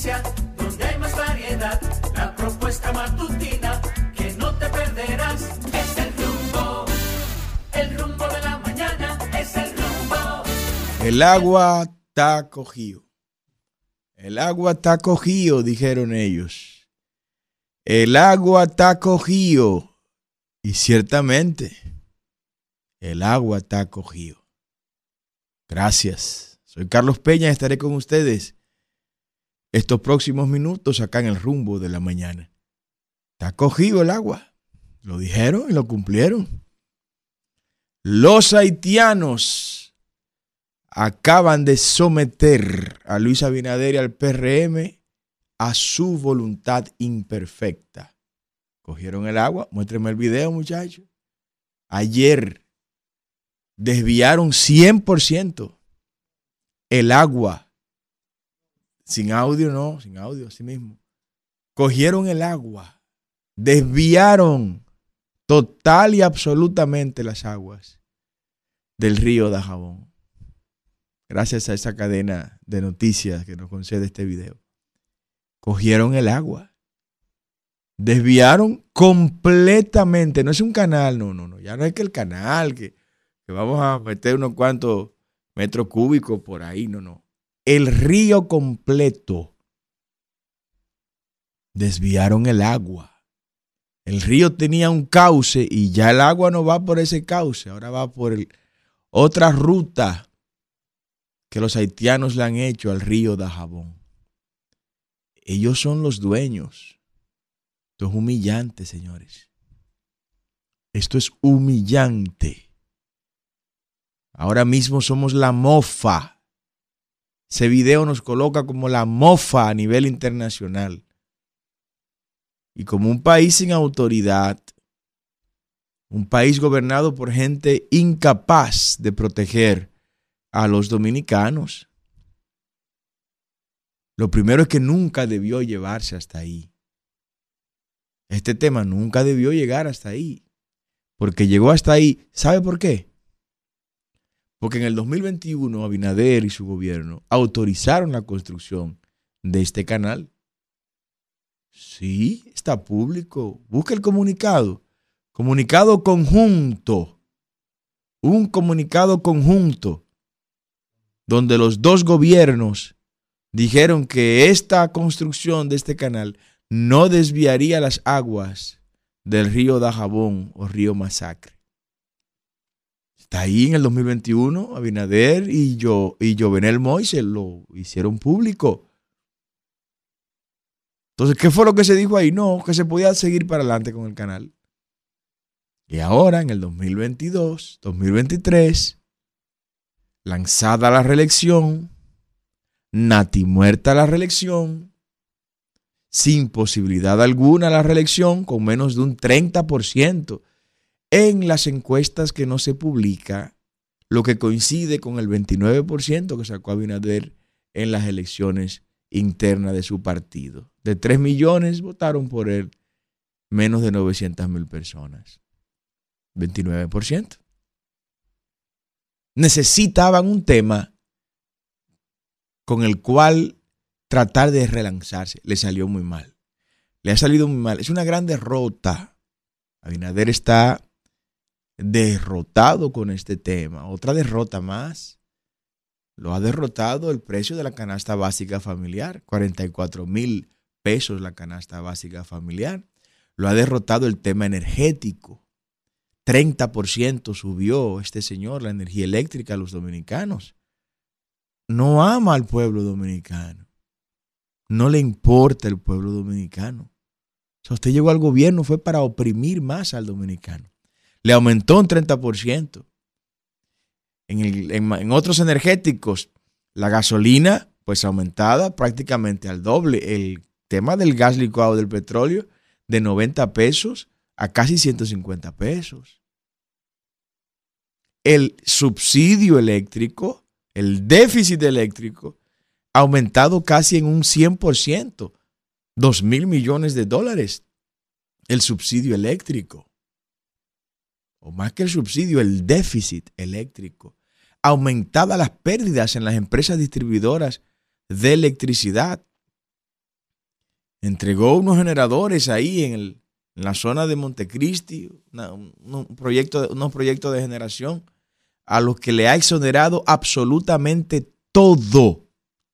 noticia, donde hay más variedad. La propuesta matutina que no te perderás. Es el rumbo, el rumbo de la mañana. Es el rumbo. El agua está cogido. El agua está cogido, dijeron ellos. El agua está cogido. Y ciertamente, el agua está cogido. Gracias. Soy Carlos Peña estaré con ustedes estos próximos minutos acá en el rumbo de la mañana. Está cogido el agua. Lo dijeron y lo cumplieron. Los haitianos acaban de someter a Luis Abinader y al PRM a su voluntad imperfecta. Cogieron el agua, muéstrenme el video, muchachos. Ayer desviaron 100% el agua. Sin audio, no, sin audio, así mismo. Cogieron el agua, desviaron total y absolutamente las aguas del río Dajabón. Gracias a esa cadena de noticias que nos concede este video. Cogieron el agua. Desviaron completamente. No es un canal, no, no, no. Ya no es que el canal, que, que vamos a meter unos cuantos metros cúbicos por ahí, no, no. El río completo. Desviaron el agua. El río tenía un cauce y ya el agua no va por ese cauce, ahora va por otra ruta que los haitianos le han hecho al río Dajabón. Ellos son los dueños. Esto es humillante, señores. Esto es humillante. Ahora mismo somos la mofa. Ese video nos coloca como la mofa a nivel internacional. Y como un país sin autoridad, un país gobernado por gente incapaz de proteger a los dominicanos. Lo primero es que nunca debió llevarse hasta ahí. Este tema nunca debió llegar hasta ahí. Porque llegó hasta ahí. ¿Sabe por qué? Porque en el 2021 Abinader y su gobierno autorizaron la construcción de este canal. Sí, está público. Busca el comunicado. Comunicado conjunto. Un comunicado conjunto donde los dos gobiernos dijeron que esta construcción de este canal no desviaría las aguas del río Dajabón o río Masacre. Está ahí en el 2021, Abinader y yo y Jovenel Moise lo hicieron público. Entonces, ¿qué fue lo que se dijo ahí? No, que se podía seguir para adelante con el canal. Y ahora, en el 2022, 2023, lanzada la reelección, Nati muerta la reelección, sin posibilidad alguna la reelección, con menos de un 30% en las encuestas que no se publica, lo que coincide con el 29% que sacó Abinader en las elecciones internas de su partido. De 3 millones votaron por él menos de 900 mil personas. 29%. Necesitaban un tema con el cual tratar de relanzarse. Le salió muy mal. Le ha salido muy mal. Es una gran derrota. Abinader está derrotado con este tema. Otra derrota más. Lo ha derrotado el precio de la canasta básica familiar. 44 mil pesos la canasta básica familiar. Lo ha derrotado el tema energético. 30% subió este señor la energía eléctrica a los dominicanos. No ama al pueblo dominicano. No le importa el pueblo dominicano. Si usted llegó al gobierno fue para oprimir más al dominicano. Le aumentó un 30%. En, en otros energéticos, la gasolina, pues aumentada prácticamente al doble. El tema del gas licuado del petróleo, de 90 pesos a casi 150 pesos. El subsidio eléctrico, el déficit eléctrico, ha aumentado casi en un 100%, 2 mil millones de dólares. El subsidio eléctrico, o más que el subsidio, el déficit eléctrico. Aumentadas las pérdidas en las empresas distribuidoras de electricidad. entregó unos generadores ahí en, el, en la zona de Montecristi, un, proyecto, unos proyectos de generación, a los que le ha exonerado absolutamente todo,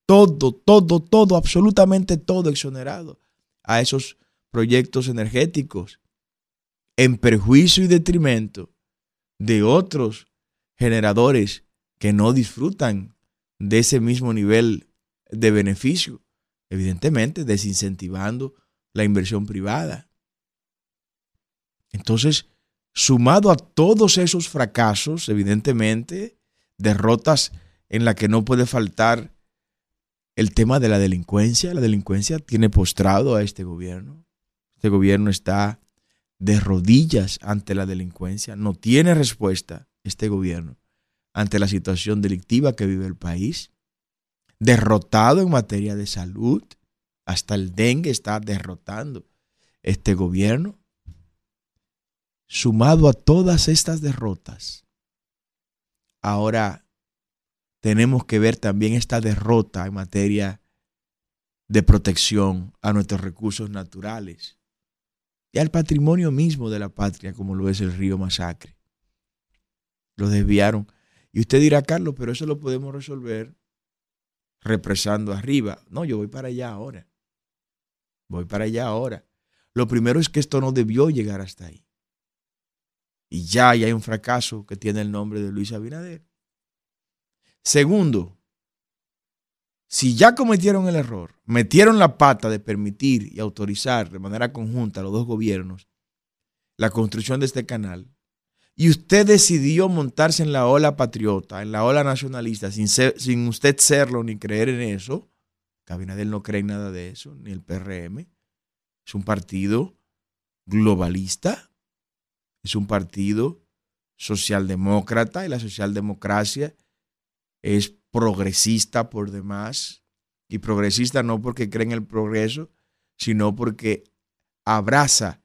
todo, todo, todo, absolutamente todo exonerado a esos proyectos energéticos, en perjuicio y detrimento de otros generadores que no disfrutan de ese mismo nivel de beneficio, evidentemente desincentivando la inversión privada. Entonces, sumado a todos esos fracasos, evidentemente, derrotas en la que no puede faltar el tema de la delincuencia, la delincuencia tiene postrado a este gobierno. Este gobierno está de rodillas ante la delincuencia, no tiene respuesta este gobierno ante la situación delictiva que vive el país, derrotado en materia de salud, hasta el dengue está derrotando este gobierno. Sumado a todas estas derrotas, ahora tenemos que ver también esta derrota en materia de protección a nuestros recursos naturales y al patrimonio mismo de la patria, como lo es el río Masacre. Lo desviaron y usted dirá, Carlos, pero eso lo podemos resolver represando arriba. No, yo voy para allá ahora. Voy para allá ahora. Lo primero es que esto no debió llegar hasta ahí. Y ya, hay un fracaso que tiene el nombre de Luis Abinader. Segundo, si ya cometieron el error, metieron la pata de permitir y autorizar de manera conjunta a los dos gobiernos la construcción de este canal, y usted decidió montarse en la ola patriota, en la ola nacionalista, sin, sin usted serlo ni creer en eso, Cabinadel no cree en nada de eso, ni el PRM, es un partido globalista, es un partido socialdemócrata y la socialdemocracia es progresista por demás, y progresista no porque cree en el progreso, sino porque abraza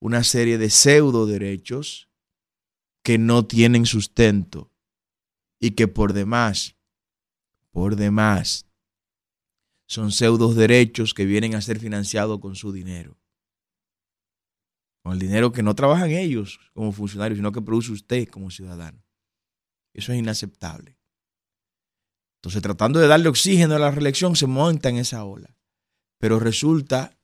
una serie de pseudo derechos que no tienen sustento y que por demás, por demás, son pseudos derechos que vienen a ser financiados con su dinero. Con el dinero que no trabajan ellos como funcionarios, sino que produce usted como ciudadano. Eso es inaceptable. Entonces, tratando de darle oxígeno a la reelección, se monta en esa ola. Pero resulta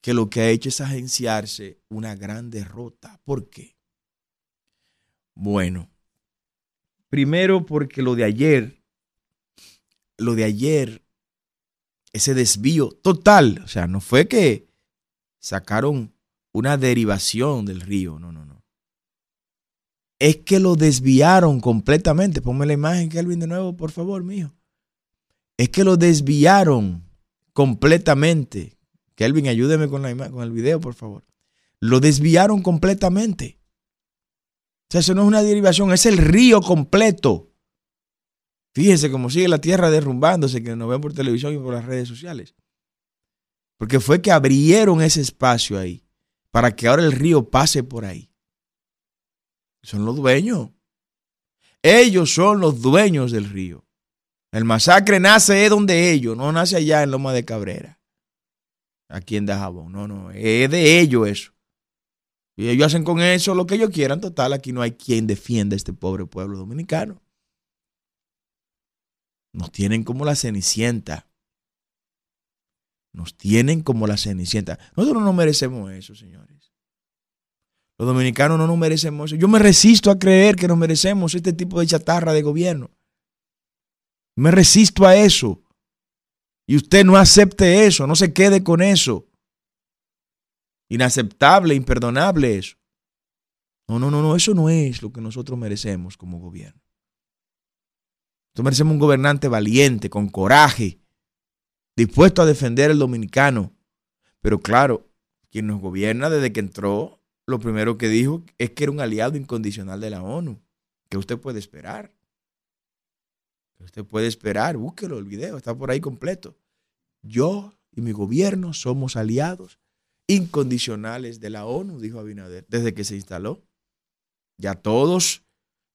que lo que ha hecho es agenciarse una gran derrota. ¿Por qué? Bueno, primero porque lo de ayer, lo de ayer, ese desvío total, o sea, no fue que sacaron una derivación del río, no, no, no. Es que lo desviaron completamente. Ponme la imagen, Kelvin, de nuevo, por favor, mío. Es que lo desviaron completamente. Kelvin, ayúdeme con, la con el video, por favor. Lo desviaron completamente. O sea, eso no es una derivación, es el río completo. Fíjense cómo sigue la tierra derrumbándose, que nos ven por televisión y por las redes sociales. Porque fue que abrieron ese espacio ahí para que ahora el río pase por ahí. Son los dueños. Ellos son los dueños del río. El masacre nace donde ellos, no nace allá en Loma de Cabrera, aquí en Dajabón. No, no, es de ellos eso. Y ellos hacen con eso lo que ellos quieran. Total, aquí no hay quien defienda a este pobre pueblo dominicano. Nos tienen como la cenicienta. Nos tienen como la cenicienta. Nosotros no merecemos eso, señores. Los dominicanos no nos merecemos eso. Yo me resisto a creer que nos merecemos este tipo de chatarra de gobierno. Me resisto a eso. Y usted no acepte eso, no se quede con eso. Inaceptable, imperdonable eso. No, no, no, no, eso no es lo que nosotros merecemos como gobierno. Nosotros merecemos un gobernante valiente, con coraje, dispuesto a defender al dominicano. Pero claro, quien nos gobierna desde que entró, lo primero que dijo es que era un aliado incondicional de la ONU. ¿Qué usted puede esperar? ¿Qué usted puede esperar? Búsquelo el video, está por ahí completo. Yo y mi gobierno somos aliados incondicionales de la ONU, dijo Abinader, desde que se instaló. Ya todos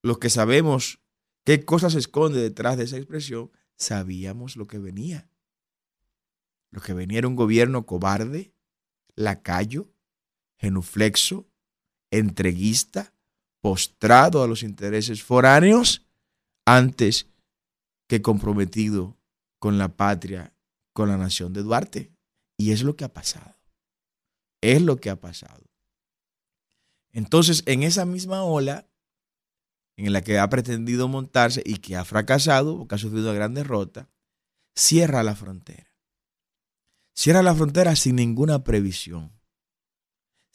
los que sabemos qué cosas se esconde detrás de esa expresión, sabíamos lo que venía. Lo que venía era un gobierno cobarde, lacayo, genuflexo, entreguista, postrado a los intereses foráneos antes que comprometido con la patria, con la nación de Duarte. Y es lo que ha pasado. Es lo que ha pasado. Entonces, en esa misma ola en la que ha pretendido montarse y que ha fracasado porque ha sufrido una gran derrota, cierra la frontera. Cierra la frontera sin ninguna previsión.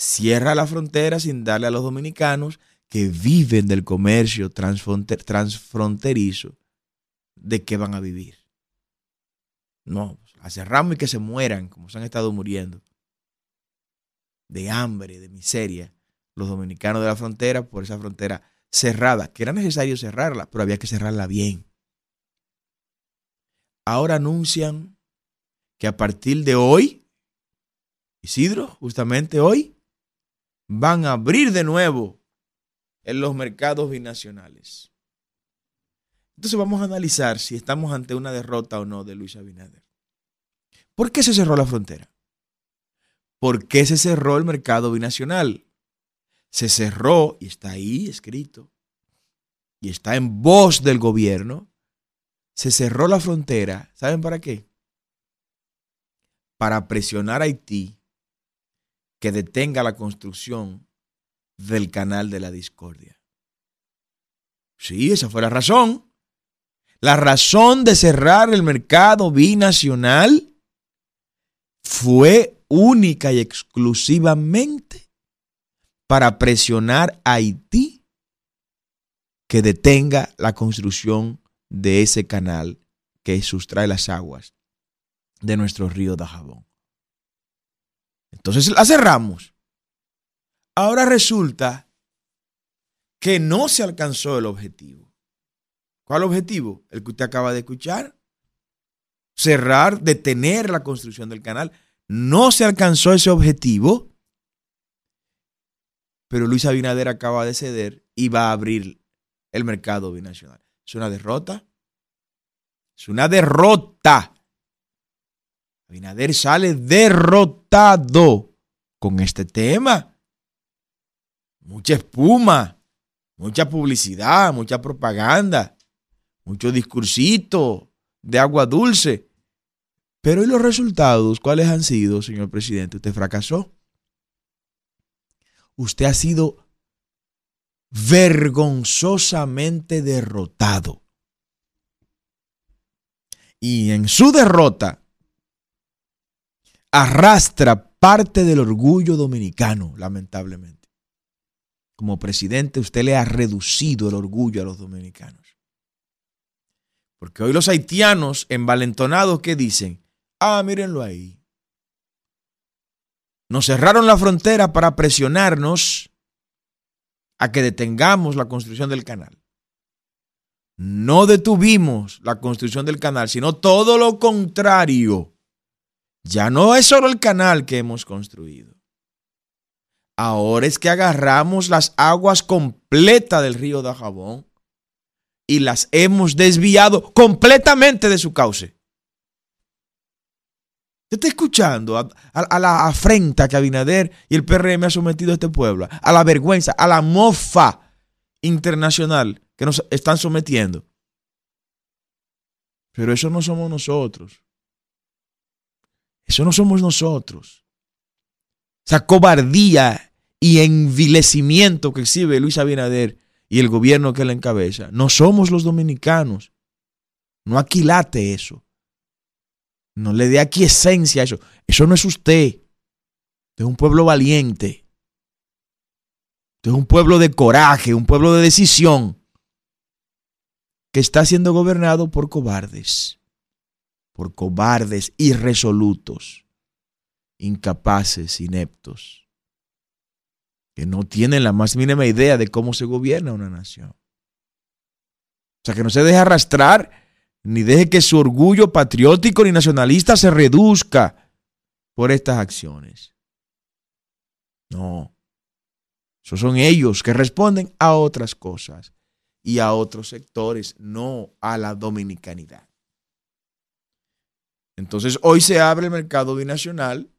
Cierra la frontera sin darle a los dominicanos que viven del comercio transfronterizo de qué van a vivir. No, la cerramos y que se mueran como se han estado muriendo. De hambre, de miseria, los dominicanos de la frontera por esa frontera cerrada, que era necesario cerrarla, pero había que cerrarla bien. Ahora anuncian que a partir de hoy, Isidro, justamente hoy, van a abrir de nuevo en los mercados binacionales. Entonces vamos a analizar si estamos ante una derrota o no de Luis Abinader. ¿Por qué se cerró la frontera? ¿Por qué se cerró el mercado binacional? Se cerró, y está ahí escrito, y está en voz del gobierno, se cerró la frontera. ¿Saben para qué? para presionar a Haití que detenga la construcción del canal de la discordia. Sí, esa fue la razón. La razón de cerrar el mercado binacional fue única y exclusivamente para presionar a Haití que detenga la construcción de ese canal que sustrae las aguas de nuestro río de Jabón. Entonces la cerramos. Ahora resulta que no se alcanzó el objetivo. ¿Cuál objetivo? El que usted acaba de escuchar. Cerrar, detener la construcción del canal. No se alcanzó ese objetivo. Pero Luis Abinader acaba de ceder y va a abrir el mercado binacional. ¿Es una derrota? Es una derrota. Abinader sale derrotado con este tema. Mucha espuma, mucha publicidad, mucha propaganda, mucho discursito de agua dulce. Pero ¿y los resultados? ¿Cuáles han sido, señor presidente? Usted fracasó. Usted ha sido vergonzosamente derrotado. Y en su derrota, arrastra parte del orgullo dominicano, lamentablemente. Como presidente, usted le ha reducido el orgullo a los dominicanos. Porque hoy los haitianos envalentonados que dicen, ah, mírenlo ahí. Nos cerraron la frontera para presionarnos a que detengamos la construcción del canal. No detuvimos la construcción del canal, sino todo lo contrario. Ya no es solo el canal que hemos construido. Ahora es que agarramos las aguas completas del río de Jabón y las hemos desviado completamente de su cauce. ¿Usted está escuchando a, a, la afrenta que Abinader y el PRM ha sometido a este pueblo? A la vergüenza, a la mofa internacional que nos están sometiendo. Pero eso no somos nosotros. Eso no somos nosotros. Esa cobardía y envilecimiento que exhibe Luis Abinader y el gobierno que le encabeza. No somos los dominicanos. No aquilate eso. No le dé aquí esencia a eso. Eso no es usted. Usted es un pueblo valiente. Usted es un pueblo de coraje, un pueblo de decisión que está siendo gobernado por cobardes por cobardes irresolutos, incapaces, ineptos, que no tienen la más mínima idea de cómo se gobierna una nación. O sea, que no se deje arrastrar, ni deje que su orgullo patriótico ni nacionalista se reduzca por estas acciones. No. Esos son ellos que responden a otras cosas y a otros sectores, no a la dominicanidad. Entonces hoy se abre el mercado binacional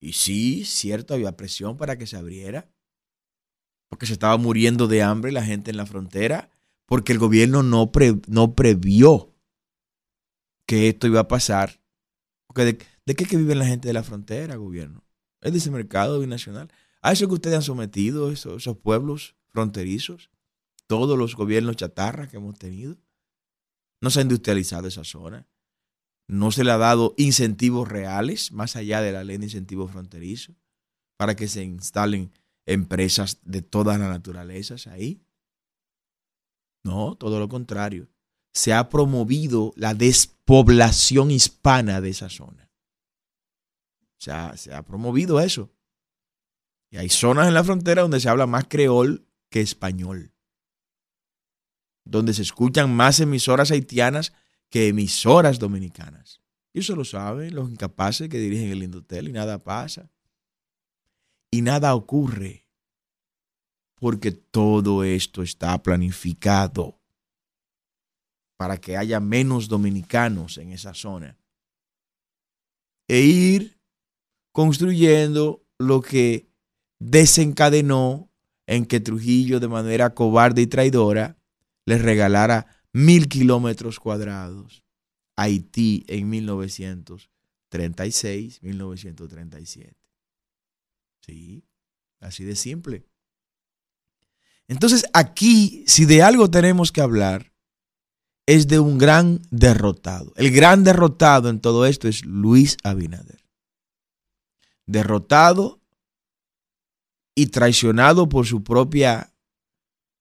y sí, cierto, había presión para que se abriera, porque se estaba muriendo de hambre la gente en la frontera, porque el gobierno no, no previó que esto iba a pasar. Porque de, ¿De qué que vive la gente de la frontera, gobierno? Es de ese mercado binacional. A eso que ustedes han sometido, esos, pueblos fronterizos, todos los gobiernos chatarra que hemos tenido. No se ha industrializado esa zona. No se le ha dado incentivos reales, más allá de la ley de incentivos fronterizos, para que se instalen empresas de todas las naturalezas ahí. No, todo lo contrario. Se ha promovido la despoblación hispana de esa zona. Se ha, se ha promovido eso. Y hay zonas en la frontera donde se habla más creol que español. Donde se escuchan más emisoras haitianas que emisoras dominicanas. Y eso lo saben los incapaces que dirigen el Indotel y nada pasa. Y nada ocurre. Porque todo esto está planificado para que haya menos dominicanos en esa zona. E ir construyendo lo que desencadenó en que Trujillo de manera cobarde y traidora les regalara mil kilómetros cuadrados Haití en 1936, 1937. Sí, así de simple. Entonces aquí, si de algo tenemos que hablar, es de un gran derrotado. El gran derrotado en todo esto es Luis Abinader. Derrotado y traicionado por su propia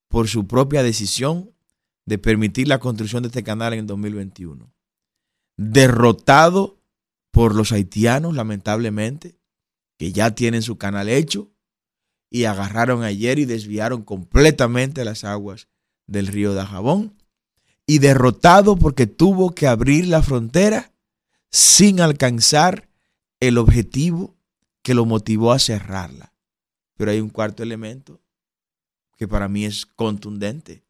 por su propia decisión de permitir la construcción de este canal en el 2021. Derrotado por los haitianos, lamentablemente, que ya tienen su canal hecho y agarraron ayer y desviaron completamente las aguas del río de Jabón. Y derrotado porque tuvo que abrir la frontera sin alcanzar el objetivo que lo motivó a cerrarla. Pero hay un cuarto elemento que para mí es contundente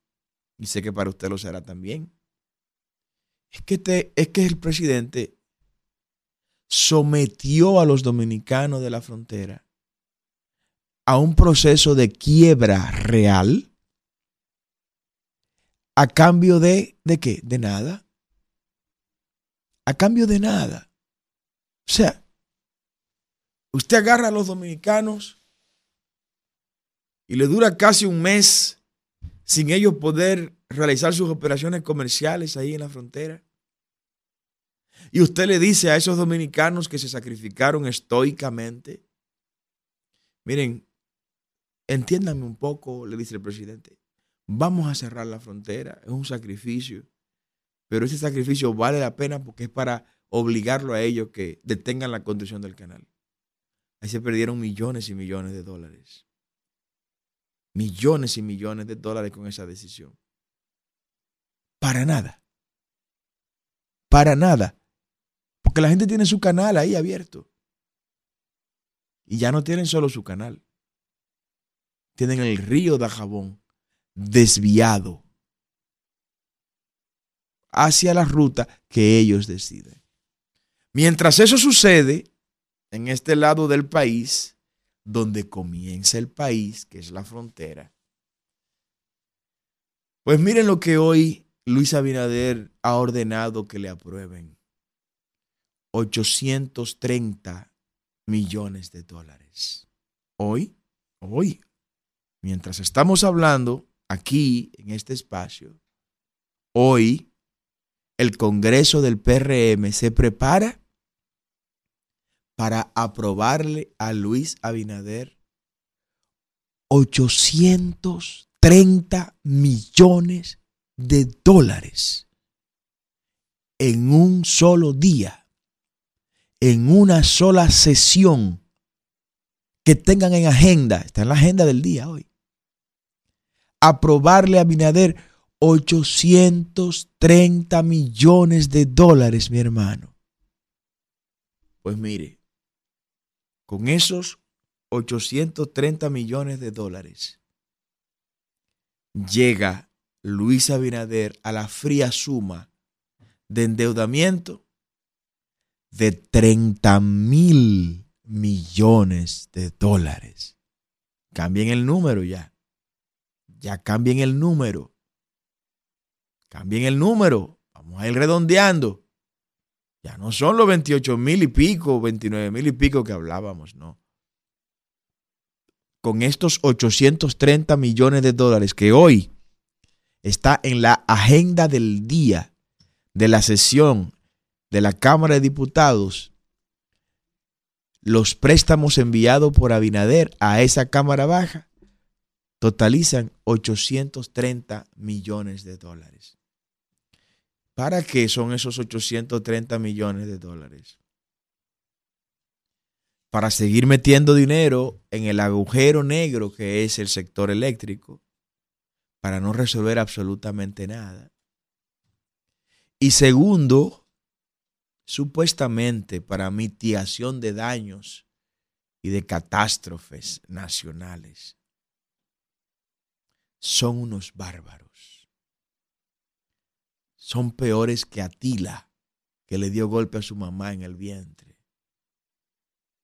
y sé que para usted lo será también. Es que, te, es que el presidente sometió a los dominicanos de la frontera a un proceso de quiebra real a cambio de, ¿de qué? De nada. A cambio de nada. O sea, usted agarra a los dominicanos y le dura casi un mes sin ellos poder realizar sus operaciones comerciales ahí en la frontera. Y usted le dice a esos dominicanos que se sacrificaron estoicamente, miren, entiéndanme un poco, le dice el presidente, vamos a cerrar la frontera, es un sacrificio, pero ese sacrificio vale la pena porque es para obligarlo a ellos que detengan la construcción del canal. Ahí se perdieron millones y millones de dólares millones y millones de dólares con esa decisión. Para nada. Para nada. Porque la gente tiene su canal ahí abierto. Y ya no tienen solo su canal. Tienen el río de Jabón desviado hacia la ruta que ellos deciden. Mientras eso sucede, en este lado del país, donde comienza el país, que es la frontera. Pues miren lo que hoy Luis Abinader ha ordenado que le aprueben. 830 millones de dólares. Hoy, hoy, mientras estamos hablando aquí en este espacio, hoy el Congreso del PRM se prepara para aprobarle a Luis Abinader 830 millones de dólares en un solo día, en una sola sesión que tengan en agenda, está en la agenda del día hoy, aprobarle a Abinader 830 millones de dólares, mi hermano. Pues mire, con esos 830 millones de dólares, llega Luis Abinader a la fría suma de endeudamiento de 30 mil millones de dólares. Cambien el número ya. Ya cambien el número. Cambien el número. Vamos a ir redondeando. Ya no son los 28 mil y pico, 29 mil y pico que hablábamos, no. Con estos 830 millones de dólares que hoy está en la agenda del día de la sesión de la Cámara de Diputados, los préstamos enviados por Abinader a esa Cámara Baja totalizan 830 millones de dólares. ¿Para qué son esos 830 millones de dólares? Para seguir metiendo dinero en el agujero negro que es el sector eléctrico, para no resolver absolutamente nada. Y segundo, supuestamente para mitigación de daños y de catástrofes nacionales. Son unos bárbaros son peores que Atila, que le dio golpe a su mamá en el vientre.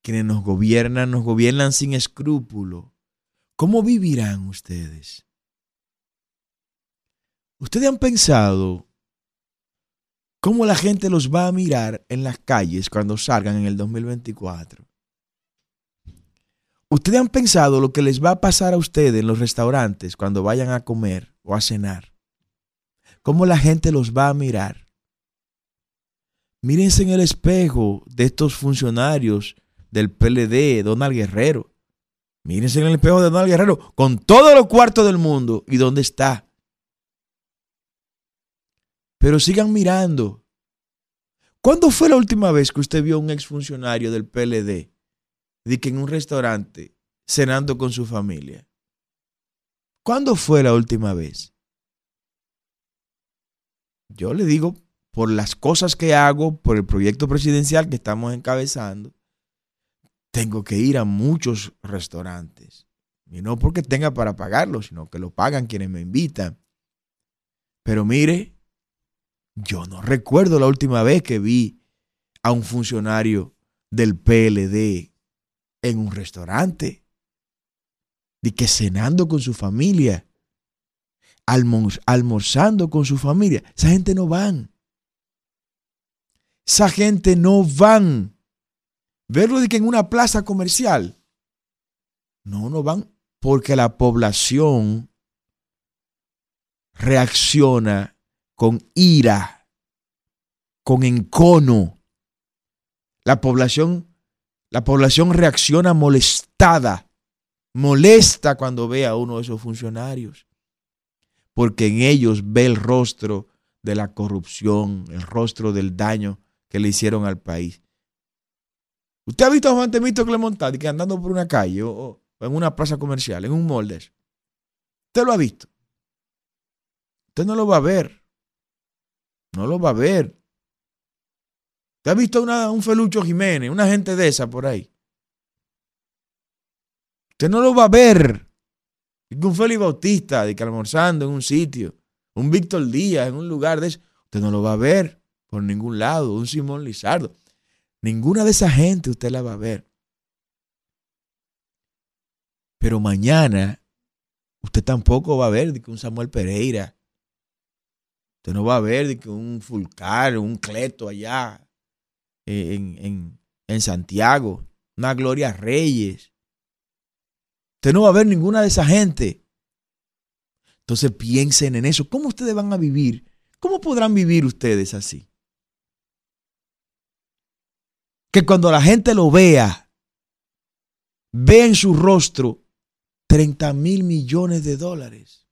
Quienes nos gobiernan, nos gobiernan sin escrúpulo. ¿Cómo vivirán ustedes? ¿Ustedes han pensado cómo la gente los va a mirar en las calles cuando salgan en el 2024? ¿Ustedes han pensado lo que les va a pasar a ustedes en los restaurantes cuando vayan a comer o a cenar? Cómo la gente los va a mirar. Mírense en el espejo de estos funcionarios del PLD, Donald Guerrero. Mírense en el espejo de Donald Guerrero con todos los cuartos del mundo y dónde está. Pero sigan mirando. ¿Cuándo fue la última vez que usted vio a un exfuncionario del PLD de que en un restaurante cenando con su familia? ¿Cuándo fue la última vez? Yo le digo, por las cosas que hago, por el proyecto presidencial que estamos encabezando, tengo que ir a muchos restaurantes. Y no porque tenga para pagarlo, sino que lo pagan quienes me invitan. Pero mire, yo no recuerdo la última vez que vi a un funcionario del PLD en un restaurante. De que cenando con su familia almorzando con su familia. Esa gente no van. Esa gente no van. Verlo de que en una plaza comercial. No, no van porque la población reacciona con ira, con encono. La población, la población reacciona molestada, molesta cuando ve a uno de esos funcionarios porque en ellos ve el rostro de la corrupción, el rostro del daño que le hicieron al país. ¿Usted ha visto a Juan Temito Clemontati que andando por una calle o, en una plaza comercial, en un molde? ¿Usted lo ha visto? Usted no lo va a ver. No lo va a ver. ¿Usted ha visto una, un Felucho Jiménez, una gente de esa por ahí? Usted no lo va a ver un Félix Bautista, de que almorzando en un sitio, un Víctor Díaz en un lugar de eso, usted no lo va a ver por ningún lado, un Simón Lizardo. Ninguna de esa gente usted la va a ver. Pero mañana usted tampoco va a ver de que un Samuel Pereira. Usted no va a ver de que un Fulcar, un Cleto allá en, en, en Santiago, una Gloria Reyes, Usted no va a ver ninguna de esa gente. Entonces piensen en eso. ¿Cómo ustedes van a vivir? ¿Cómo podrán vivir ustedes así? Que cuando la gente lo vea, vea en su rostro 30 mil millones de dólares.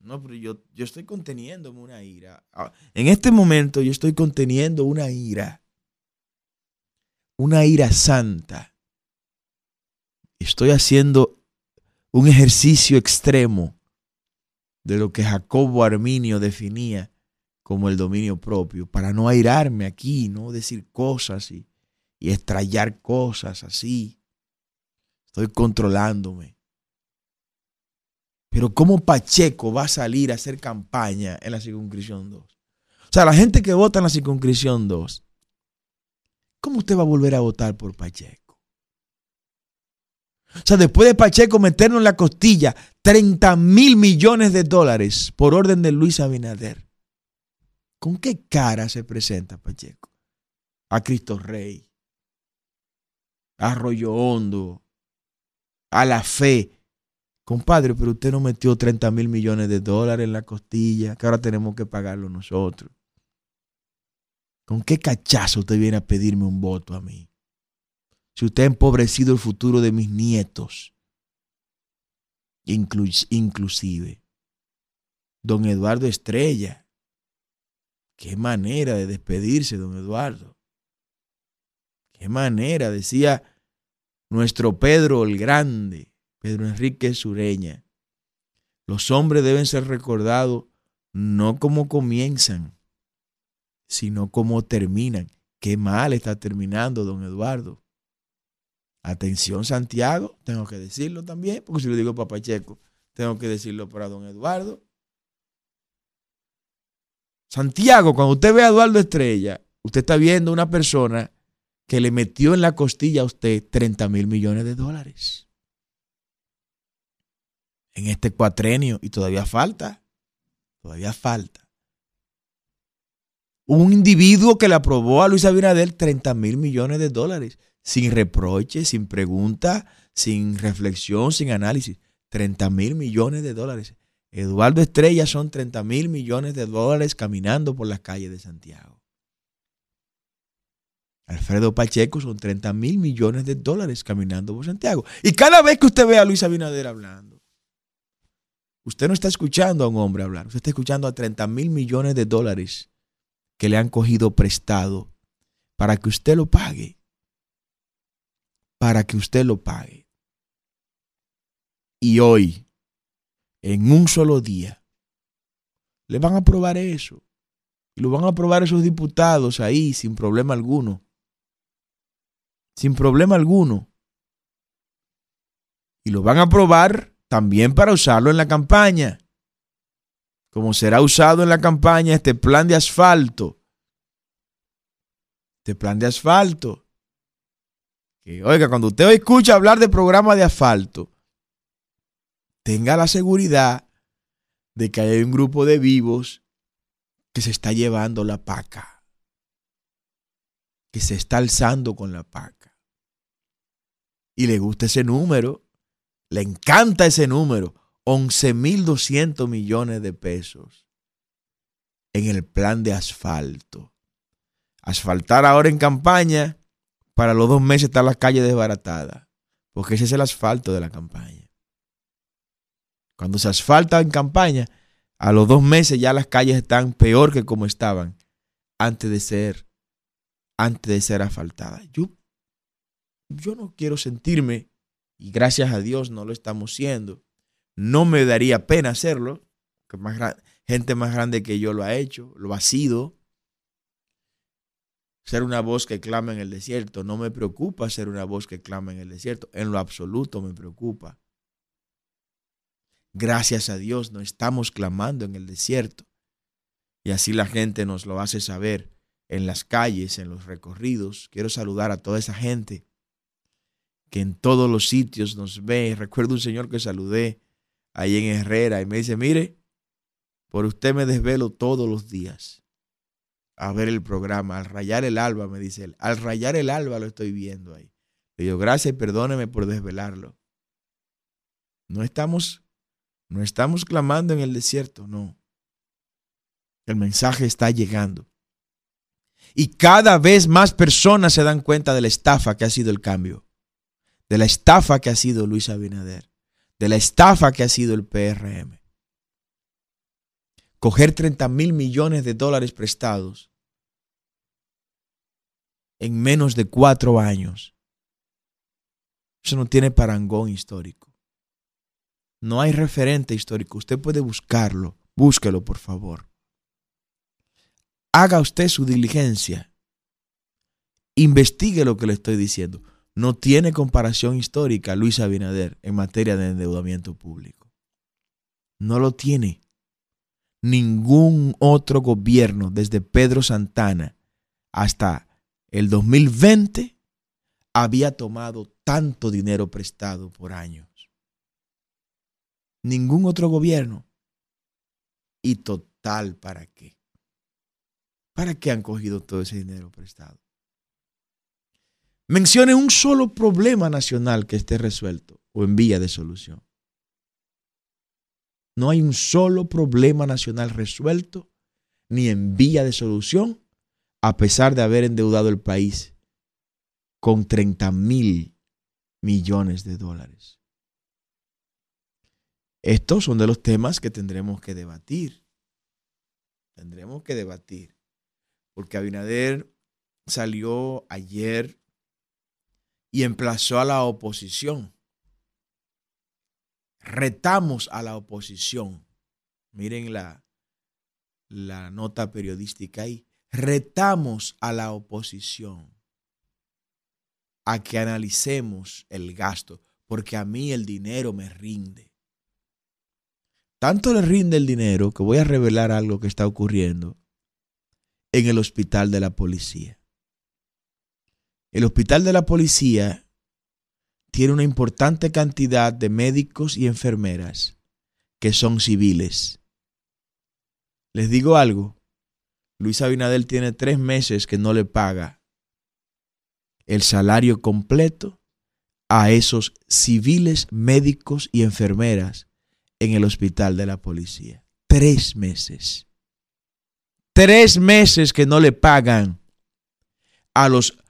No, pero yo, yo estoy conteniéndome una ira. Ah, en este momento yo estoy conteniendo una ira. Una ira santa estoy haciendo un ejercicio extremo de lo que Jacobo Arminio definía como el dominio propio, para no airarme aquí, no decir cosas y, y cosas así. Estoy controlándome. Pero ¿cómo Pacheco va a salir a hacer campaña en la circunscripción 2? O sea, la gente que vota en la circunscripción 2 ¿cómo usted va a volver a votar por Pacheco? O sea, después de Pacheco meternos en la costilla 30 mil millones de dólares por orden de Luis Abinader. ¿Con qué cara se presenta Pacheco? A Cristo Rey, a Arroyo Hondo, a la fe. Compadre, pero usted no metió 30 mil millones de dólares en la costilla, que ahora tenemos que pagarlo nosotros. ¿Con qué cachazo usted viene a pedirme un voto a mí? Si usted ha empobrecido el futuro de mis nietos, inclusive. Don Eduardo Estrella. Qué manera de despedirse, don Eduardo. Qué manera, decía nuestro Pedro el Grande, Pedro Enrique Sureña. Los hombres deben ser recordados no como comienzan, sino como terminan. Qué mal está terminando, don Eduardo. Atención, Santiago, tengo que decirlo también, porque si lo digo para Pacheco, tengo que decirlo para don Eduardo. Santiago, cuando usted ve a Eduardo Estrella, usted está viendo una persona que le metió en la costilla a usted 30 mil millones de dólares. En este cuatrenio, y todavía falta, todavía falta. Un individuo que le aprobó a Luis Abinader 30 mil millones de dólares, sin reproche, sin pregunta, sin reflexión, sin análisis. 30 mil millones de dólares. Eduardo Estrella son 30 mil millones de dólares caminando por las calles de Santiago. Alfredo Pacheco son 30 mil millones de dólares caminando por Santiago. Y cada vez que usted ve a Luis Abinader hablando, usted no está escuchando a un hombre hablar, usted está escuchando a 30 mil millones de dólares que le han cogido prestado para que usted lo pague. Para que usted lo pague. Y hoy, en un solo día, le van a aprobar eso. Y lo van a aprobar esos diputados ahí sin problema alguno. Sin problema alguno. Y lo van a aprobar también para usarlo en la campaña. Como será usado en la campaña este plan de asfalto. Este plan de asfalto. Oiga, cuando usted escucha hablar de programa de asfalto, tenga la seguridad de que hay un grupo de vivos que se está llevando la paca, que se está alzando con la paca. Y le gusta ese número, le encanta ese número, 11.200 millones de pesos en el plan de asfalto. Asfaltar ahora en campaña, para los dos meses está la calle desbaratada, porque ese es el asfalto de la campaña. Cuando se asfalta en campaña, a los dos meses ya las calles están peor que como estaban antes de ser, antes de ser asfaltadas. Yo, yo no quiero sentirme, y gracias a Dios no lo estamos siendo, no me daría pena hacerlo, que más, gente más grande que yo lo ha hecho, lo ha sido. Ser una voz que clama en el desierto, no me preocupa ser una voz que clama en el desierto, en lo absoluto me preocupa. Gracias a Dios no estamos clamando en el desierto. Y así la gente nos lo hace saber en las calles, en los recorridos. Quiero saludar a toda esa gente que en todos los sitios nos ve. Recuerdo un señor que saludé ahí en Herrera y me dice, mire, por usted me desvelo todos los días a ver el programa. Al rayar el alba, me dice él. Al rayar el alba lo estoy viendo ahí. Le digo, gracias y perdóneme por desvelarlo. No estamos no estamos clamando en el desierto, no. El mensaje está llegando. Y cada vez más personas se dan cuenta de la estafa que ha sido el cambio, de la estafa que ha sido Luis Abinader, de la estafa que ha sido el PRM. Coger 30 mil millones de dólares prestados en menos de cuatro años. Eso no tiene parangón histórico. No hay referente histórico. Usted puede buscarlo. Búsquelo, por favor. Haga usted su diligencia. Investigue lo que le estoy diciendo. No tiene comparación histórica Luis Abinader en materia de endeudamiento público. No lo tiene. Ningún otro gobierno, desde Pedro Santana hasta el 2020 había tomado tanto dinero prestado por años. Ningún otro gobierno. ¿Y total para qué? ¿Para qué han cogido todo ese dinero prestado? Mencione un solo problema nacional que esté resuelto o en vía de solución. No hay un solo problema nacional resuelto ni en vía de solución, a pesar de haber endeudado el país con 30 mil millones de dólares. Estos son de los temas que tendremos que debatir. Tendremos que debatir. Porque Abinader salió ayer y emplazó a la oposición. Retamos a la oposición. Miren la, la nota periodística ahí. Retamos a la oposición a que analicemos el gasto, porque a mí el dinero me rinde. Tanto le rinde el dinero que voy a revelar algo que está ocurriendo en el hospital de la policía. El hospital de la policía tiene una importante cantidad de médicos y enfermeras que son civiles. Les digo algo, Luis Abinadel tiene tres meses que no le paga el salario completo a esos civiles, médicos y enfermeras en el hospital de la policía. Tres meses. Tres meses que no le pagan a los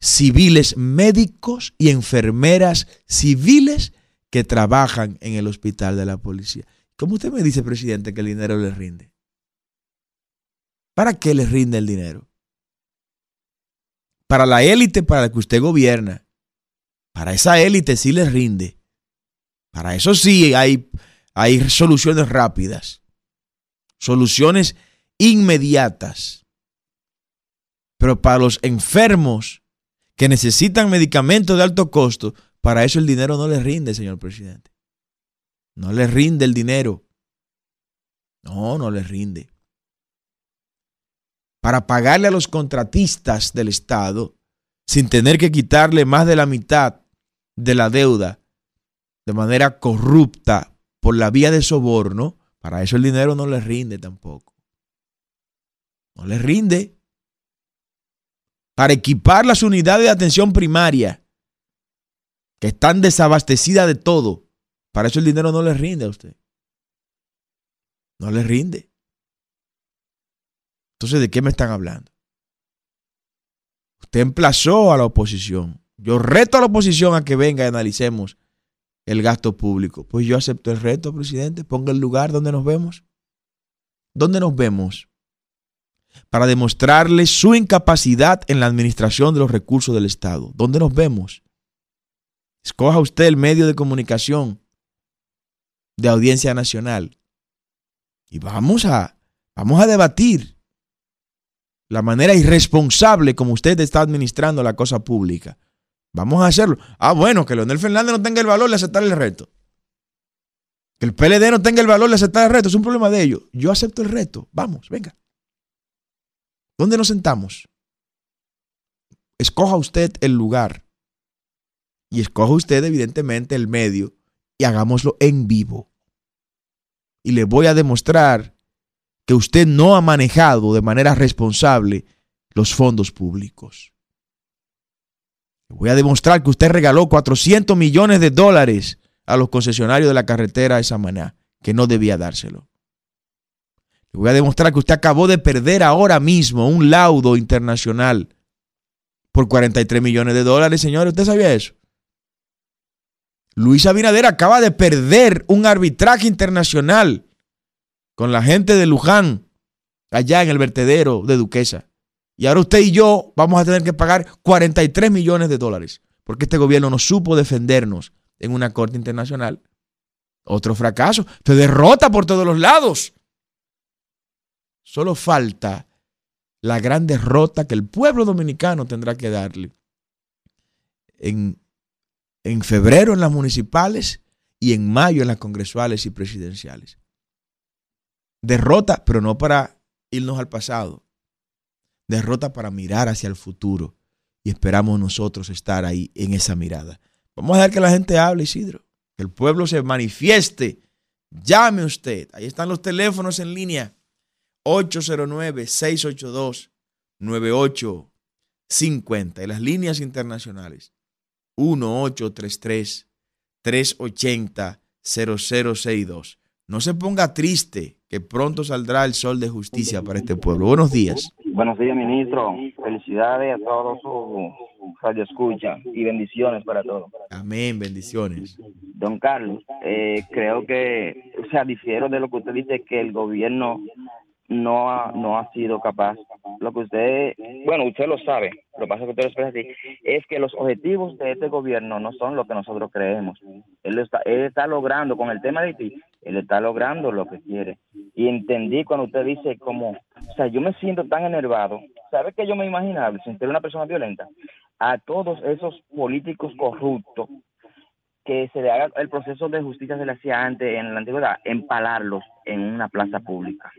civiles médicos y enfermeras civiles que trabajan en el hospital de la policía. ¿Cómo usted me dice, presidente, que el dinero le rinde? ¿Para qué le rinde el dinero? Para la élite para la que usted gobierna. Para esa élite sí le rinde. Para eso sí hay hay soluciones rápidas, soluciones inmediatas. Pero para los enfermos que necesitan medicamentos de alto costo, para eso el dinero no les rinde, señor presidente. No les rinde el dinero. No, no les rinde. Para pagarle a los contratistas del Estado, sin tener que quitarle más de la mitad de la deuda de manera corrupta por la vía de soborno, para eso el dinero no les rinde tampoco. No les rinde. Para equipar las unidades de atención primaria, que están desabastecidas de todo, para eso el dinero no les rinde a usted. No les rinde. Entonces, ¿de qué me están hablando? Usted emplazó a la oposición. Yo reto a la oposición a que venga y analicemos el gasto público. Pues yo acepto el reto, presidente. Ponga el lugar donde nos vemos. ¿Dónde nos vemos? Para demostrarle su incapacidad en la administración de los recursos del Estado. ¿Dónde nos vemos? Escoja usted el medio de comunicación de audiencia nacional. Y vamos a, vamos a debatir la manera irresponsable como usted está administrando la cosa pública. Vamos a hacerlo. Ah, bueno, que Leonel Fernández no tenga el valor de aceptar el reto. Que el PLD no tenga el valor de aceptar el reto. Es un problema de ellos. Yo acepto el reto. Vamos, venga. ¿Dónde nos sentamos? Escoja usted el lugar. Y escoja usted, evidentemente, el medio. Y hagámoslo en vivo. Y le voy a demostrar que usted no ha manejado de manera responsable los fondos públicos. Voy a demostrar que usted regaló 400 millones de dólares a los concesionarios de la carretera de Samaná, que no debía dárselo. Le voy a demostrar que usted acabó de perder ahora mismo un laudo internacional por 43 millones de dólares, señores. ¿Usted sabía eso? Luis Abinader acaba de perder un arbitraje internacional con la gente de Luján, allá en el vertedero de Duquesa. Y ahora usted y yo vamos a tener que pagar 43 millones de dólares porque este gobierno no supo defendernos en una corte internacional. Otro fracaso. Te derrota por todos los lados. Solo falta la gran derrota que el pueblo dominicano tendrá que darle en, en febrero en las municipales y en mayo en las congresuales y presidenciales. Derrota, pero no para irnos al pasado, derrota para mirar hacia el futuro y esperamos nosotros estar ahí en esa mirada. Vamos a dejar que la gente hable, Isidro, que el pueblo se manifieste. Llame usted. Ahí están los teléfonos en línea. 809-682-9850 y las líneas internacionales 1833-380-0062. No se ponga triste, que pronto saldrá el sol de justicia para este pueblo. Buenos días. Buenos días, ministro. Felicidades a todos sus radio escucha y bendiciones para todos. Amén, bendiciones. Don Carlos, eh, creo que, o sea, difiero de lo que usted dice que el gobierno no ha, no ha sido capaz. Lo que usted, bueno, usted lo sabe, lo que pasa es que usted lo expresa así, es que los objetivos de este gobierno no son lo que nosotros creemos. Él está, él está logrando, con el tema de Haití, él está logrando lo que quiere. Y entendí cuando usted dice como, o sea, yo me siento tan enervado, ¿sabe que yo me imaginaba, sin ser una persona violenta? A todos esos políticos corruptos que se le haga el proceso de justicia se le hacía antes en la antigüedad, empalarlos en una plaza pública.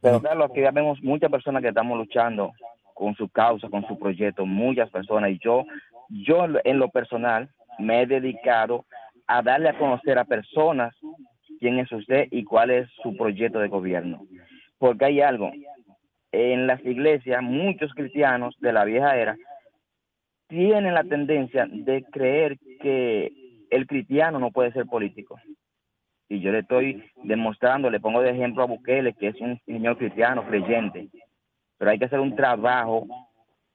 Pero claro, aquí ya vemos muchas personas que estamos luchando con su causa, con su proyecto, muchas personas. Y yo, yo en lo personal me he dedicado a darle a conocer a personas quién es usted y cuál es su proyecto de gobierno. Porque hay algo, en las iglesias muchos cristianos de la vieja era tienen la tendencia de creer que el cristiano no puede ser político y yo le estoy demostrando, le pongo de ejemplo a Bukele, que es un señor cristiano, creyente, pero hay que hacer un trabajo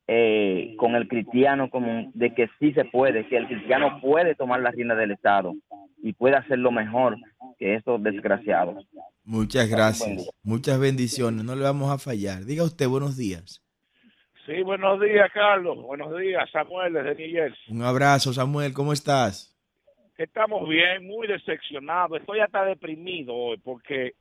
eh, con el cristiano común de que sí se puede, que el cristiano puede tomar la rienda del Estado y puede hacerlo mejor que estos desgraciados. Muchas gracias, muchas bendiciones, no le vamos a fallar. Diga usted buenos días. Sí, buenos días, Carlos. Buenos días, Samuel, desde New Jersey. Un abrazo, Samuel, ¿cómo estás? Estamos bien, muy decepcionados. Estoy hasta deprimido hoy porque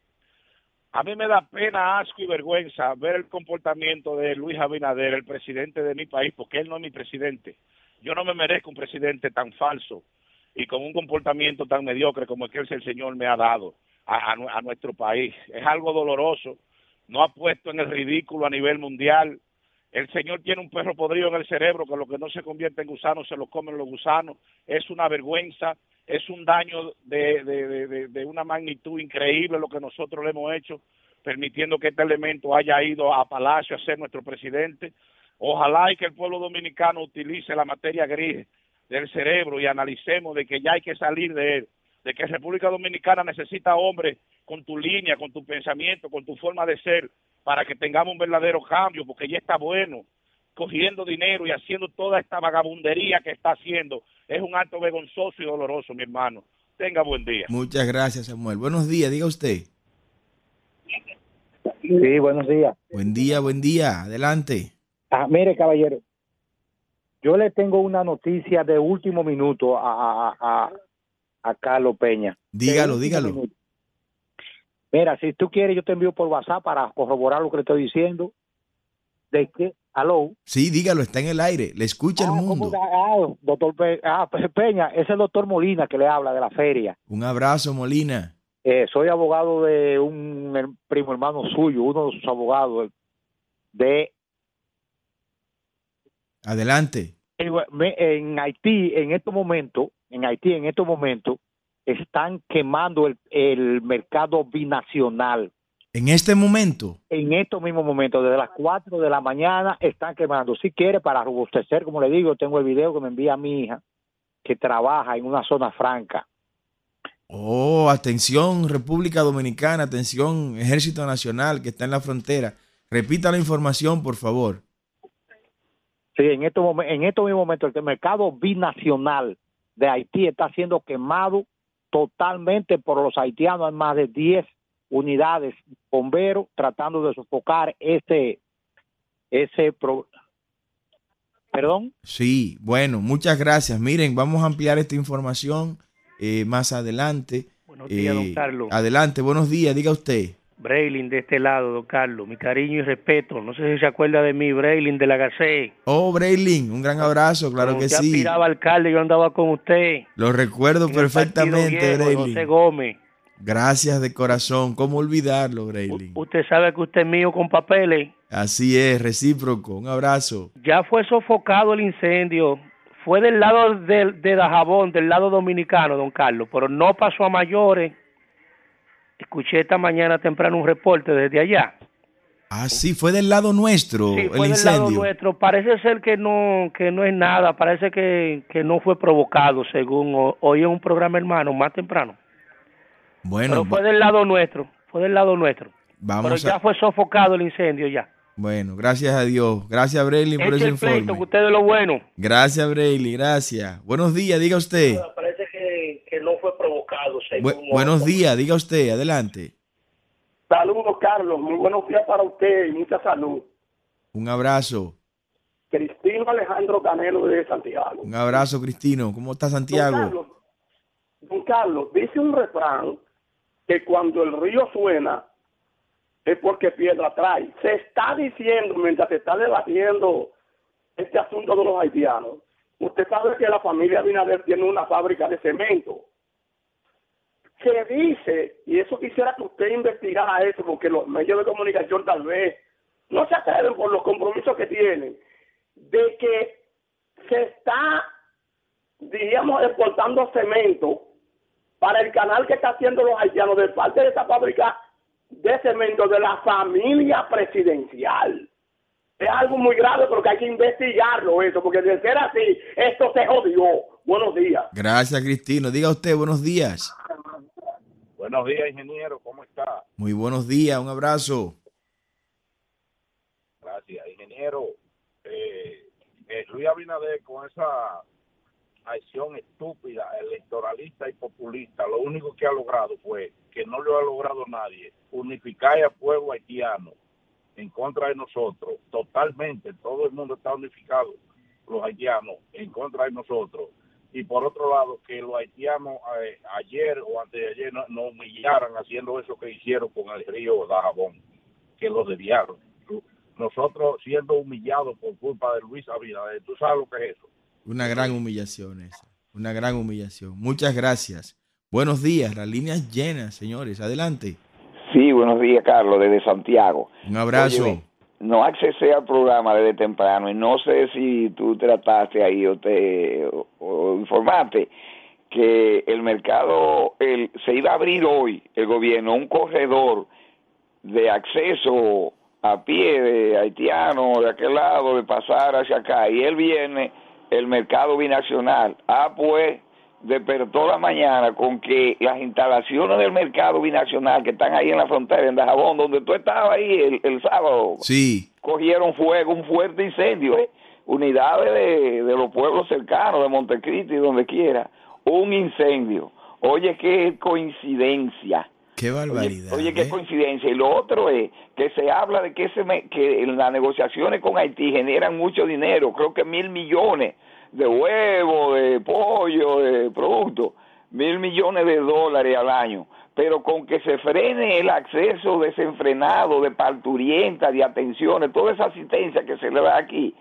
a mí me da pena, asco y vergüenza ver el comportamiento de Luis Abinader, el presidente de mi país, porque él no es mi presidente. Yo no me merezco un presidente tan falso y con un comportamiento tan mediocre como el que el Señor me ha dado a, a nuestro país. Es algo doloroso. No ha puesto en el ridículo a nivel mundial el Señor tiene un perro podrido en el cerebro que lo que no se convierte en gusano se lo comen los gusanos. Es una vergüenza, es un daño de, de, de, una magnitud increíble lo que nosotros le hemos hecho, permitiendo que este elemento haya ido a Palacio a ser nuestro presidente. Ojalá y que el pueblo dominicano utilice la materia gris del cerebro y analicemos de que ya hay que salir de él, de que República Dominicana necesita hombres con tu línea, con tu pensamiento, con tu forma de ser, para que tengamos un verdadero cambio, porque ya está bueno cogiendo dinero y haciendo toda esta vagabundería que está haciendo. Es un acto vergonzoso y doloroso, mi hermano. Tenga buen día. Muchas gracias, Samuel. Buenos días, diga usted. Sí, buenos días. Buen día, buen día. Adelante. Ah, mire, caballero, yo le tengo una noticia de último minuto a, a, a, a Carlos Peña. Dígalo, dígalo. Minuto. Mira, si tú quieres, yo te envío por WhatsApp para corroborar lo que le estoy diciendo. ¿De qué? ¿Aló? Sí, dígalo, está en el aire. Le escucha ah, el mundo. Ah, doctor Pe ah, Peña, es el doctor Molina que le habla de la feria. Un abrazo, Molina. Eh, soy abogado de un primo hermano suyo, uno de sus abogados de... Adelante. En Haití, en estos momentos, en Haití, en estos momentos, están quemando el, el mercado binacional. En este momento. En estos mismos momentos, desde las 4 de la mañana están quemando. Si quiere, para robustecer, como le digo, tengo el video que me envía mi hija, que trabaja en una zona franca. Oh, atención República Dominicana, atención Ejército Nacional que está en la frontera. Repita la información, por favor. Sí, en estos, en estos mismos momentos el mercado binacional de Haití está siendo quemado totalmente por los haitianos. Hay más de 10 unidades bomberos tratando de sofocar ese, ese pro... ¿Perdón? Sí, bueno, muchas gracias. Miren, vamos a ampliar esta información eh, más adelante. Buenos días, Eh, don Carlos. Adelante, buenos días, diga usted. Braylin de este lado, don Carlos. Mi cariño y respeto. No sé si se acuerda de mí, Braylin de la Gacé. Oh, Braylin, un gran abrazo, claro Cuando que usted sí. aspiraba alcalde, yo andaba con usted. Lo recuerdo en perfectamente, Braylin. José Gómez. Gracias de corazón. ¿Cómo olvidarlo, U- Braylin? Usted sabe que usted es mío con papeles. Así es, recíproco. Un abrazo. Ya fue sofocado el incendio. Fue del lado de, de Dajabón, del lado dominicano, don Carlos, pero no pasó a mayores. Escuché esta mañana temprano un reporte desde allá. Ah, sí, fue del lado nuestro Sí, el fue del lado incendio. nuestro. Parece ser que no que no es nada. Parece que, que no fue provocado, según o- oí en un programa hermano más temprano. Bueno, Pero fue del lado nuestro. Fue del lado nuestro. Pero vamos ya a... fue sofocado el incendio ya. Bueno, gracias a Dios. Gracias, Brayley, por ese el pleito, que informe. ustedes lo bueno. Gracias, Brayley, gracias. Buenos días, diga usted. Parece que, que no fue provocado, Bu- buenos días, diga usted, adelante. Saludos, Carlos. Muy buenos días para usted y mucha salud. Un abrazo, Cristino Alejandro Canelo de Santiago. un abrazo, Cristino. ¿Cómo está Don Santiago? Carlos, don Carlos, dice un refrán que cuando el río suena es porque piedra trae. Se está diciendo, mientras se está debatiendo este asunto de los haitianos, usted sabe que la familia Binader tiene una fábrica de cemento. Se dice, y eso quisiera que usted investigara eso, porque los medios de comunicación tal vez no se atreven por los compromisos que tienen, de que se está diríamos, exportando cemento para el canal que está haciendo los haitianos de parte de esa fábrica de cemento de la familia presidencial. Es algo muy grave, pero que hay que investigarlo eso, porque de ser así, esto se jodió. Buenos días. Gracias, Cristino. Diga usted, buenos días. Buenos días, ingeniero, ¿cómo está? Muy buenos días, un abrazo. Gracias, ingeniero. Eh, eh, Luis Abinader con esa acción estúpida, electoralista y populista, lo único que ha logrado fue que no lo ha logrado nadie, unificar al pueblo haitiano en contra de nosotros, totalmente, todo el mundo está unificado, los haitianos en contra de nosotros. Y por otro lado, que los haitianos eh, ayer o antes de ayer no, no humillaran haciendo eso que hicieron con el río Dajabón, que lo desviaron. Nosotros siendo humillados por culpa de Luis Abinader, ¿tú sabes lo que es eso? Una gran humillación esa. Una gran humillación. Muchas gracias. Buenos días, las líneas llenas, señores. Adelante. Sí, buenos días, Carlos, desde Santiago. Un abrazo. No accesé al programa desde temprano y no sé si tú trataste ahí o te o, informaste que el mercado el, se iba a abrir hoy el gobierno un corredor de acceso a pie de haitiano de aquel lado de pasar hacia acá y él viene el mercado binacional ah pues despertó la mañana con que las instalaciones del mercado binacional que están ahí en la frontera, en Dajabón, donde tú estabas ahí el, el sábado, Sí, cogieron fuego, un fuerte incendio, ¿eh? Unidades de, de los pueblos cercanos, de Montecristi, donde quiera, un incendio. Oye, qué coincidencia. qué barbaridad. Oye, qué ¿eh? coincidencia. Y lo otro es que se habla de que, ese me- que en las negociaciones con Haití generan mucho dinero, creo que mil millones de huevos, de pollo, de productos, mil millones de dólares al año. Pero con que se frene el acceso desenfrenado de parturientas, de atenciones, toda esa asistencia que se le da aquí,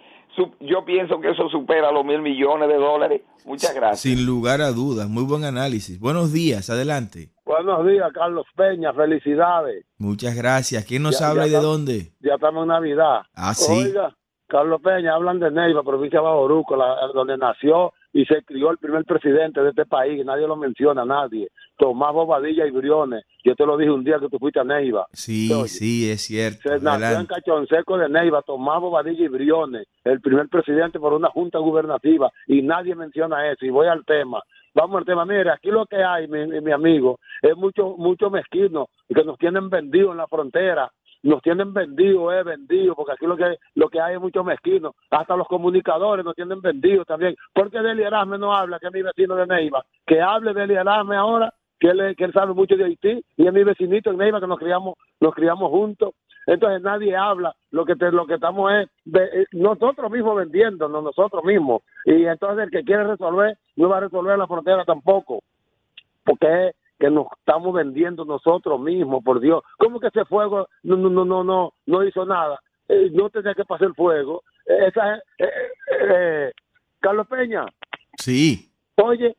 yo pienso que eso supera los mil millones de dólares. Muchas gracias. Sin lugar a dudas, muy buen análisis. Buenos días, adelante. Buenos días, Carlos Peña. Felicidades. Muchas gracias. ¿Quién nos Ya- habla ya y de dónde? Ya estamos en Navidad. Ah, sí. Oiga, Carlos Peña, hablan de Neiva, provincia de Bajoruco, la- donde nació y se crió el primer presidente de este país, nadie lo menciona, nadie. Tomás Bobadilla y Briones. Yo te lo dije un día que tú fuiste a Neiva. Sí, sí, es cierto. Se nació en Adelante. Cachonseco de Neiva, Tomás Bobadilla y Briones, el primer presidente por una junta gubernativa, y nadie menciona eso. Y voy al tema. Vamos al tema. Mire, aquí lo que hay, mi, mi amigo, es mucho, mucho mezquino que nos tienen vendidos en la frontera. Nos tienen vendidos, eh, vendidos, porque aquí lo que, lo que hay es mucho mezquino. Hasta los comunicadores nos tienen vendidos también. ¿Por qué Deli Erasme no habla, que es mi vecino de Neiva? Que hable Deli Erasme ahora, que él, que él sabe mucho de Haití, y es mi vecinito en Neiva, que nos criamos, nos criamos juntos. Entonces nadie habla, lo que te- lo que estamos es eh, nosotros mismos vendiéndonos, nosotros mismos. Y entonces el que quiere resolver, no va a resolver la frontera tampoco. Porque es que nos estamos vendiendo nosotros mismos, por Dios. ¿Cómo que ese fuego no no no no no, no hizo nada? Eh, no tenía que pasar el fuego. Eh, esa, eh, eh, Carlos Peña, Sí, Oye,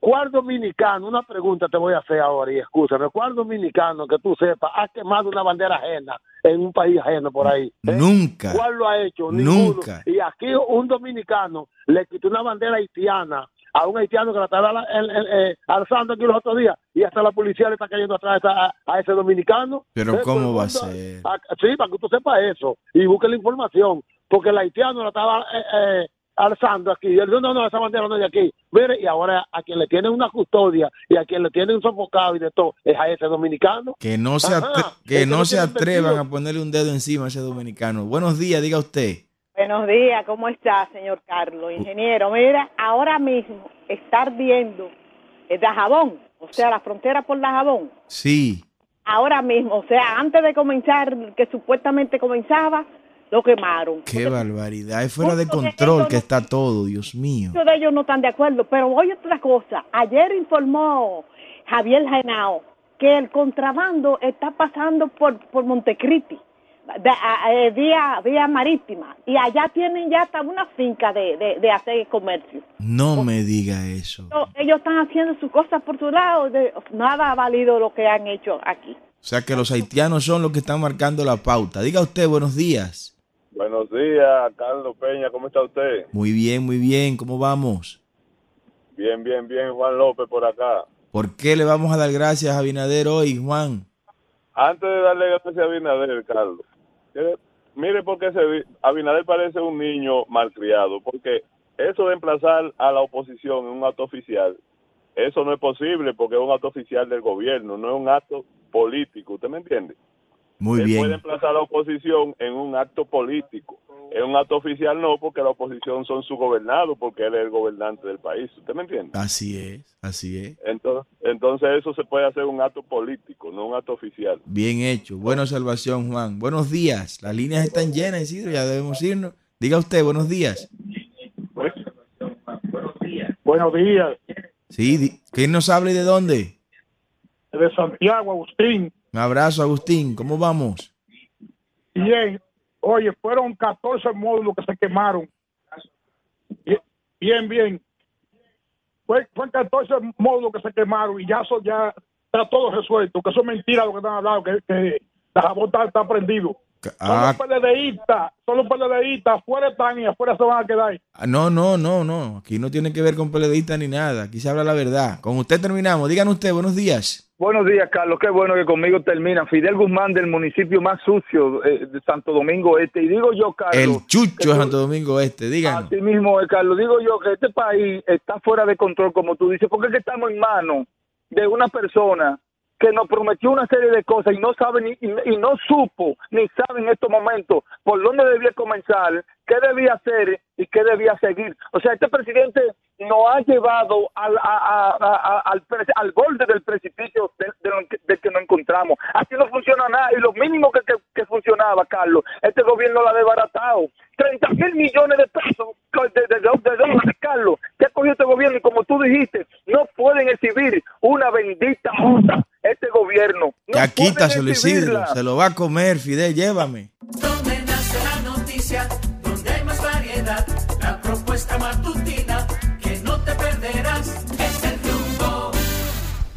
¿cuál dominicano, una pregunta te voy a hacer ahora y escúchame, ¿cuál dominicano que tú sepas ha quemado una bandera ajena en un país ajeno por ahí? Nunca. ¿Cuál lo ha hecho? Ninguno. Nunca. Y aquí un dominicano le quitó una bandera haitiana a un haitiano que la estaba eh, alzando aquí los otros días y hasta la policía le está cayendo atrás a, a- ese dominicano. Pero ¿cómo va a ser? a- sí, para que tú sepas eso y busque la información, porque el haitiano la estaba eh, eh, alzando aquí. Y él no, no, esa bandera no es de aquí. Mire, y ahora a quien le tienen una custodia y a quien le tienen sofocado y de todo es a ese dominicano. Que no se, Ajá, que no se atrevan a ponerle un dedo encima a ese dominicano. Buenos días, diga usted. Buenos días, ¿cómo está, señor Carlos? Ingeniero, mira, ahora mismo está ardiendo el Dajabón, o sea, la frontera por Dajabón. Sí. Ahora mismo, o sea, antes de comenzar, que supuestamente comenzaba, lo quemaron. Qué barbaridad. Es fuera de control que no- está todo, Dios mío. Muchos de ellos no están de acuerdo, pero oye otra cosa. Ayer informó Javier Genao que el contrabando está pasando por, por Montecristi, de- a- eh, vía, vía marítima, y allá tienen ya hasta una finca de, de, de hacer comercio. No me diga eso. So, ellos están haciendo sus cosas por su lado, de- nada ha valido lo que han hecho aquí. O sea que los haitianos son los que están marcando la pauta. Diga usted, buenos días. Buenos días, Carlos Peña, ¿cómo está usted? Muy bien, muy bien. ¿Cómo vamos? Bien, bien, bien, Juan López por acá. ¿Por qué le vamos a dar gracias a Abinader hoy, Juan? Antes de darle gracias a Abinader, Carlos, mire por qué Abinader parece un niño malcriado, porque eso de emplazar a la oposición en un acto oficial, eso no es posible porque es un acto oficial del gobierno, no es un acto político, ¿usted me entiende? Muy Él puede bien. emplazar a la oposición en un acto político. En un acto oficial no, porque la oposición son su gobernado, porque él es el gobernante del país. ¿Usted me entiende? Así es, así es. Entonces, entonces eso se puede hacer un acto político, no un acto oficial. Bien hecho. Buena observación, Juan. Buenos días. Las líneas están llenas, Isidro. Ya debemos irnos. Diga usted, buenos días. Buenos días. Sí, di- ¿quién nos habla y de dónde? De Santiago, Agustín. Un abrazo, Agustín. ¿Cómo vamos? Bien. Oye, fueron 14 módulos que se quemaron. Bien, Bien. Fue, fue 14 módulos que se quemaron y ya eso ya está todo resuelto. Que eso es mentira lo que están hablando, que, que la jabón está, está prendido. Son Ah, los PLDistas, son los PLDistas, afuera están y afuera se van a quedar. ah, no, no, no, no. Aquí no tiene que ver con periodistas ni nada. Aquí se habla la verdad. Con usted terminamos. Digan usted, buenos días. Buenos días, Carlos. Qué bueno que conmigo termina. Fidel Guzmán del municipio más sucio eh, de Santo Domingo Este. Y digo yo, Carlos. El chucho de Santo Domingo Este. Díganos. Así mismo, eh, Carlos. Digo yo que este país está fuera de control, como tú dices, porque es que estamos en manos de una persona que nos prometió una serie de cosas y no sabe ni, y, y no supo ni sabe en estos momentos por dónde debía comenzar, qué debía hacer y qué debía seguir. O sea, este presidente nos ha llevado al, a- a- a- a- al, al borde del precipicio del de lo que- del que nos encontramos. Así no funciona nada y lo mínimo que, que, que funcionaba, Carlos, este gobierno lo ha desbaratado. 30 mil millones de pesos de, de, de- de dólares, Carlos, que ha cogido este gobierno y como tú dijiste, no pueden exhibir una bendita multa este gobierno. No Ya quítaselo, Isidro. Se lo va a comer, Fidel. Llévame. Donde nace la noticia,